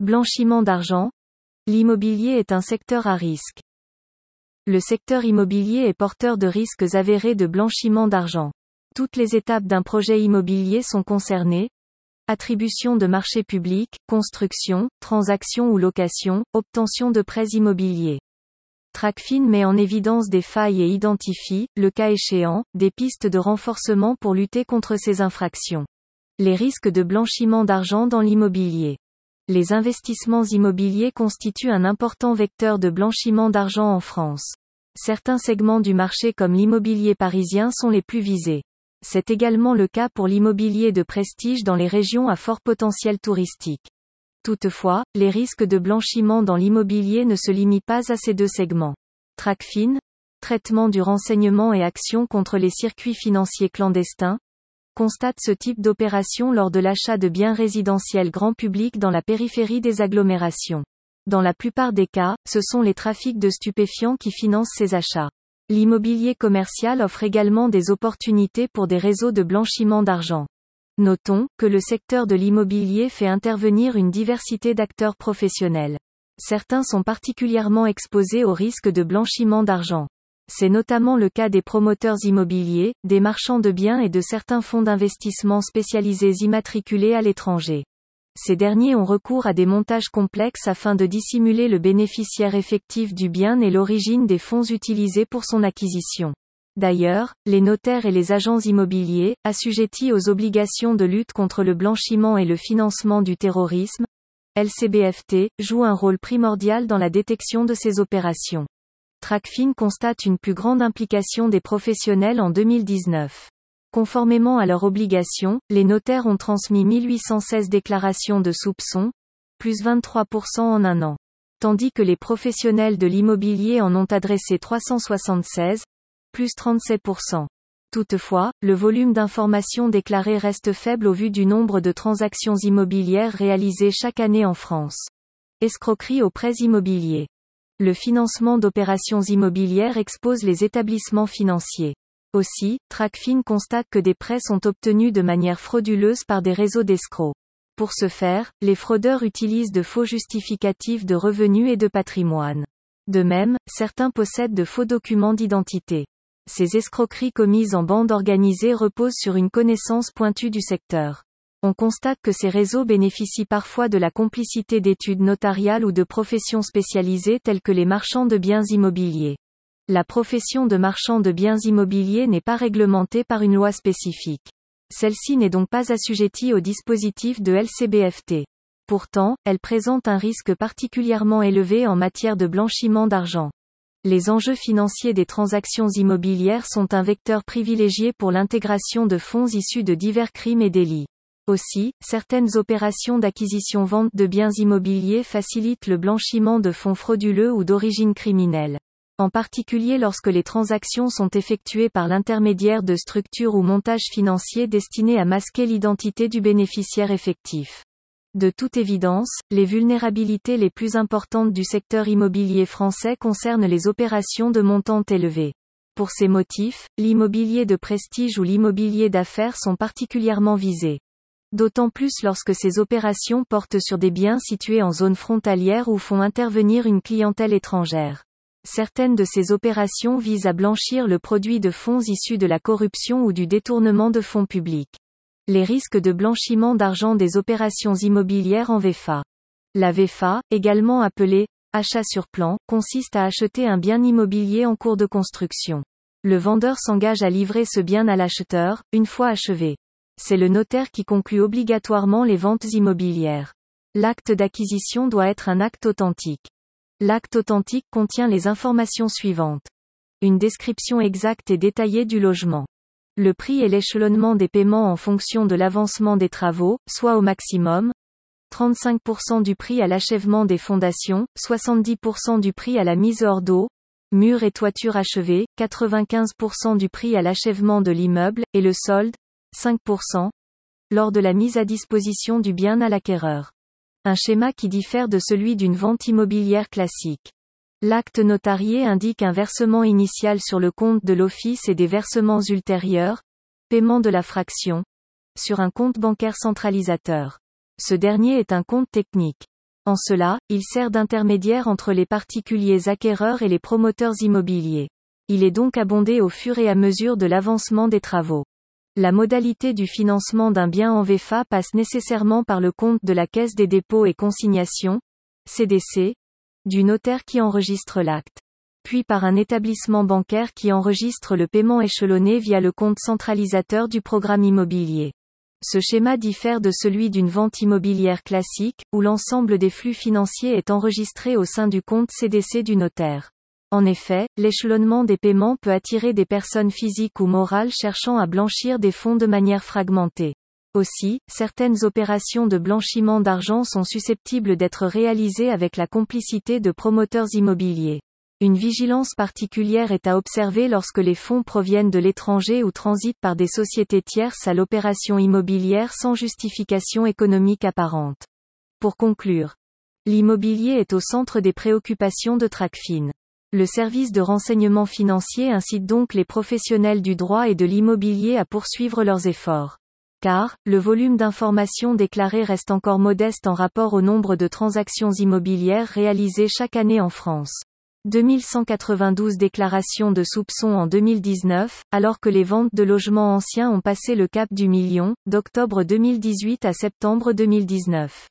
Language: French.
Blanchiment d'argent. L'immobilier est un secteur à risque. Le secteur immobilier est porteur de risques avérés de blanchiment d'argent. Toutes les étapes d'un projet immobilier sont concernées. Attribution de marché public, construction, transaction ou location, obtention de prêts immobiliers. Tracfin met en évidence des failles et identifie, le cas échéant, des pistes de renforcement pour lutter contre ces infractions. Les risques de blanchiment d'argent dans l'immobilier. Les investissements immobiliers constituent un important vecteur de blanchiment d'argent en France. Certains segments du marché comme l'immobilier parisien sont les plus visés. C'est également le cas pour l'immobilier de prestige dans les régions à fort potentiel touristique. Toutefois, les risques de blanchiment dans l'immobilier ne se limitent pas à ces deux segments. Tracfin, traitement du renseignement et action contre les circuits financiers clandestins, constate ce type d'opération lors de l'achat de biens résidentiels grand public dans la périphérie des agglomérations. Dans la plupart des cas, ce sont les trafics de stupéfiants qui financent ces achats. L'immobilier commercial offre également des opportunités pour des réseaux de blanchiment d'argent. Notons que le secteur de l'immobilier fait intervenir une diversité d'acteurs professionnels. Certains sont particulièrement exposés au risque de blanchiment d'argent. C'est notamment le cas des promoteurs immobiliers, des marchands de biens et de certains fonds d'investissement spécialisés immatriculés à l'étranger. Ces derniers ont recours à des montages complexes afin de dissimuler le bénéficiaire effectif du bien et l'origine des fonds utilisés pour son acquisition. D'ailleurs, les notaires et les agents immobiliers, assujettis aux obligations de lutte contre le blanchiment et le financement du terrorisme, LCBFT, jouent un rôle primordial dans la détection de ces opérations. Tracfin constate une plus grande implication des professionnels en 2019. Conformément à leurs obligations, les notaires ont transmis 1816 déclarations de soupçons, plus 23% en un an. Tandis que les professionnels de l'immobilier en ont adressé 376, plus 37%. Toutefois, le volume d'informations déclarées reste faible au vu du nombre de transactions immobilières réalisées chaque année en France. Escroquerie aux prêts immobiliers. Le financement d'opérations immobilières expose les établissements financiers. Aussi, Tracfin constate que des prêts sont obtenus de manière frauduleuse par des réseaux d'escrocs. Pour ce faire, les fraudeurs utilisent de faux justificatifs de revenus et de patrimoine. De même, certains possèdent de faux documents d'identité. Ces escroqueries commises en bande organisée reposent sur une connaissance pointue du secteur. On constate que ces réseaux bénéficient parfois de la complicité d'études notariales ou de professions spécialisées telles que les marchands de biens immobiliers. La profession de marchand de biens immobiliers n'est pas réglementée par une loi spécifique. Celle-ci n'est donc pas assujettie au dispositif de LCBFT. Pourtant, elle présente un risque particulièrement élevé en matière de blanchiment d'argent. Les enjeux financiers des transactions immobilières sont un vecteur privilégié pour l'intégration de fonds issus de divers crimes et délits. Aussi, certaines opérations d'acquisition-vente de biens immobiliers facilitent le blanchiment de fonds frauduleux ou d'origine criminelle. En particulier lorsque les transactions sont effectuées par l'intermédiaire de structures ou montages financiers destinés à masquer l'identité du bénéficiaire effectif. De toute évidence, les vulnérabilités les plus importantes du secteur immobilier français concernent les opérations de montants élevés. Pour ces motifs, l'immobilier de prestige ou l'immobilier d'affaires sont particulièrement visés. D'autant plus lorsque ces opérations portent sur des biens situés en zone frontalière ou font intervenir une clientèle étrangère. Certaines de ces opérations visent à blanchir le produit de fonds issus de la corruption ou du détournement de fonds publics. Les risques de blanchiment d'argent des opérations immobilières en VFA. La VFA, également appelée achat sur plan, consiste à acheter un bien immobilier en cours de construction. Le vendeur s'engage à livrer ce bien à l'acheteur, une fois achevé. C'est le notaire qui conclut obligatoirement les ventes immobilières. L'acte d'acquisition doit être un acte authentique. L'acte authentique contient les informations suivantes. Une description exacte et détaillée du logement. Le prix et l'échelonnement des paiements en fonction de l'avancement des travaux, soit au maximum, 35% du prix à l'achèvement des fondations, 70% du prix à la mise hors d'eau, murs et toitures achevés, 95% du prix à l'achèvement de l'immeuble, et le solde, 5%, lors de la mise à disposition du bien à l'acquéreur. Un schéma qui diffère de celui d'une vente immobilière classique. L'acte notarié indique un versement initial sur le compte de l'office et des versements ultérieurs, paiement de la fraction, sur un compte bancaire centralisateur. Ce dernier est un compte technique. En cela, il sert d'intermédiaire entre les particuliers acquéreurs et les promoteurs immobiliers. Il est donc abondé au fur et à mesure de l'avancement des travaux. La modalité du financement d'un bien en VFA passe nécessairement par le compte de la Caisse des dépôts et consignations, CDC, du notaire qui enregistre l'acte. Puis par un établissement bancaire qui enregistre le paiement échelonné via le compte centralisateur du programme immobilier. Ce schéma diffère de celui d'une vente immobilière classique, où l'ensemble des flux financiers est enregistré au sein du compte CDC du notaire. En effet, l'échelonnement des paiements peut attirer des personnes physiques ou morales cherchant à blanchir des fonds de manière fragmentée. Aussi, certaines opérations de blanchiment d'argent sont susceptibles d'être réalisées avec la complicité de promoteurs immobiliers. Une vigilance particulière est à observer lorsque les fonds proviennent de l'étranger ou transitent par des sociétés tierces à l'opération immobilière sans justification économique apparente. Pour conclure, l'immobilier est au centre des préoccupations de Tracfin. Le service de renseignement financier incite donc les professionnels du droit et de l'immobilier à poursuivre leurs efforts. Car, le volume d'informations déclarées reste encore modeste en rapport au nombre de transactions immobilières réalisées chaque année en France. 2192 déclarations de soupçons en 2019, alors que les ventes de logements anciens ont passé le cap du million, d'octobre 2018 à septembre 2019.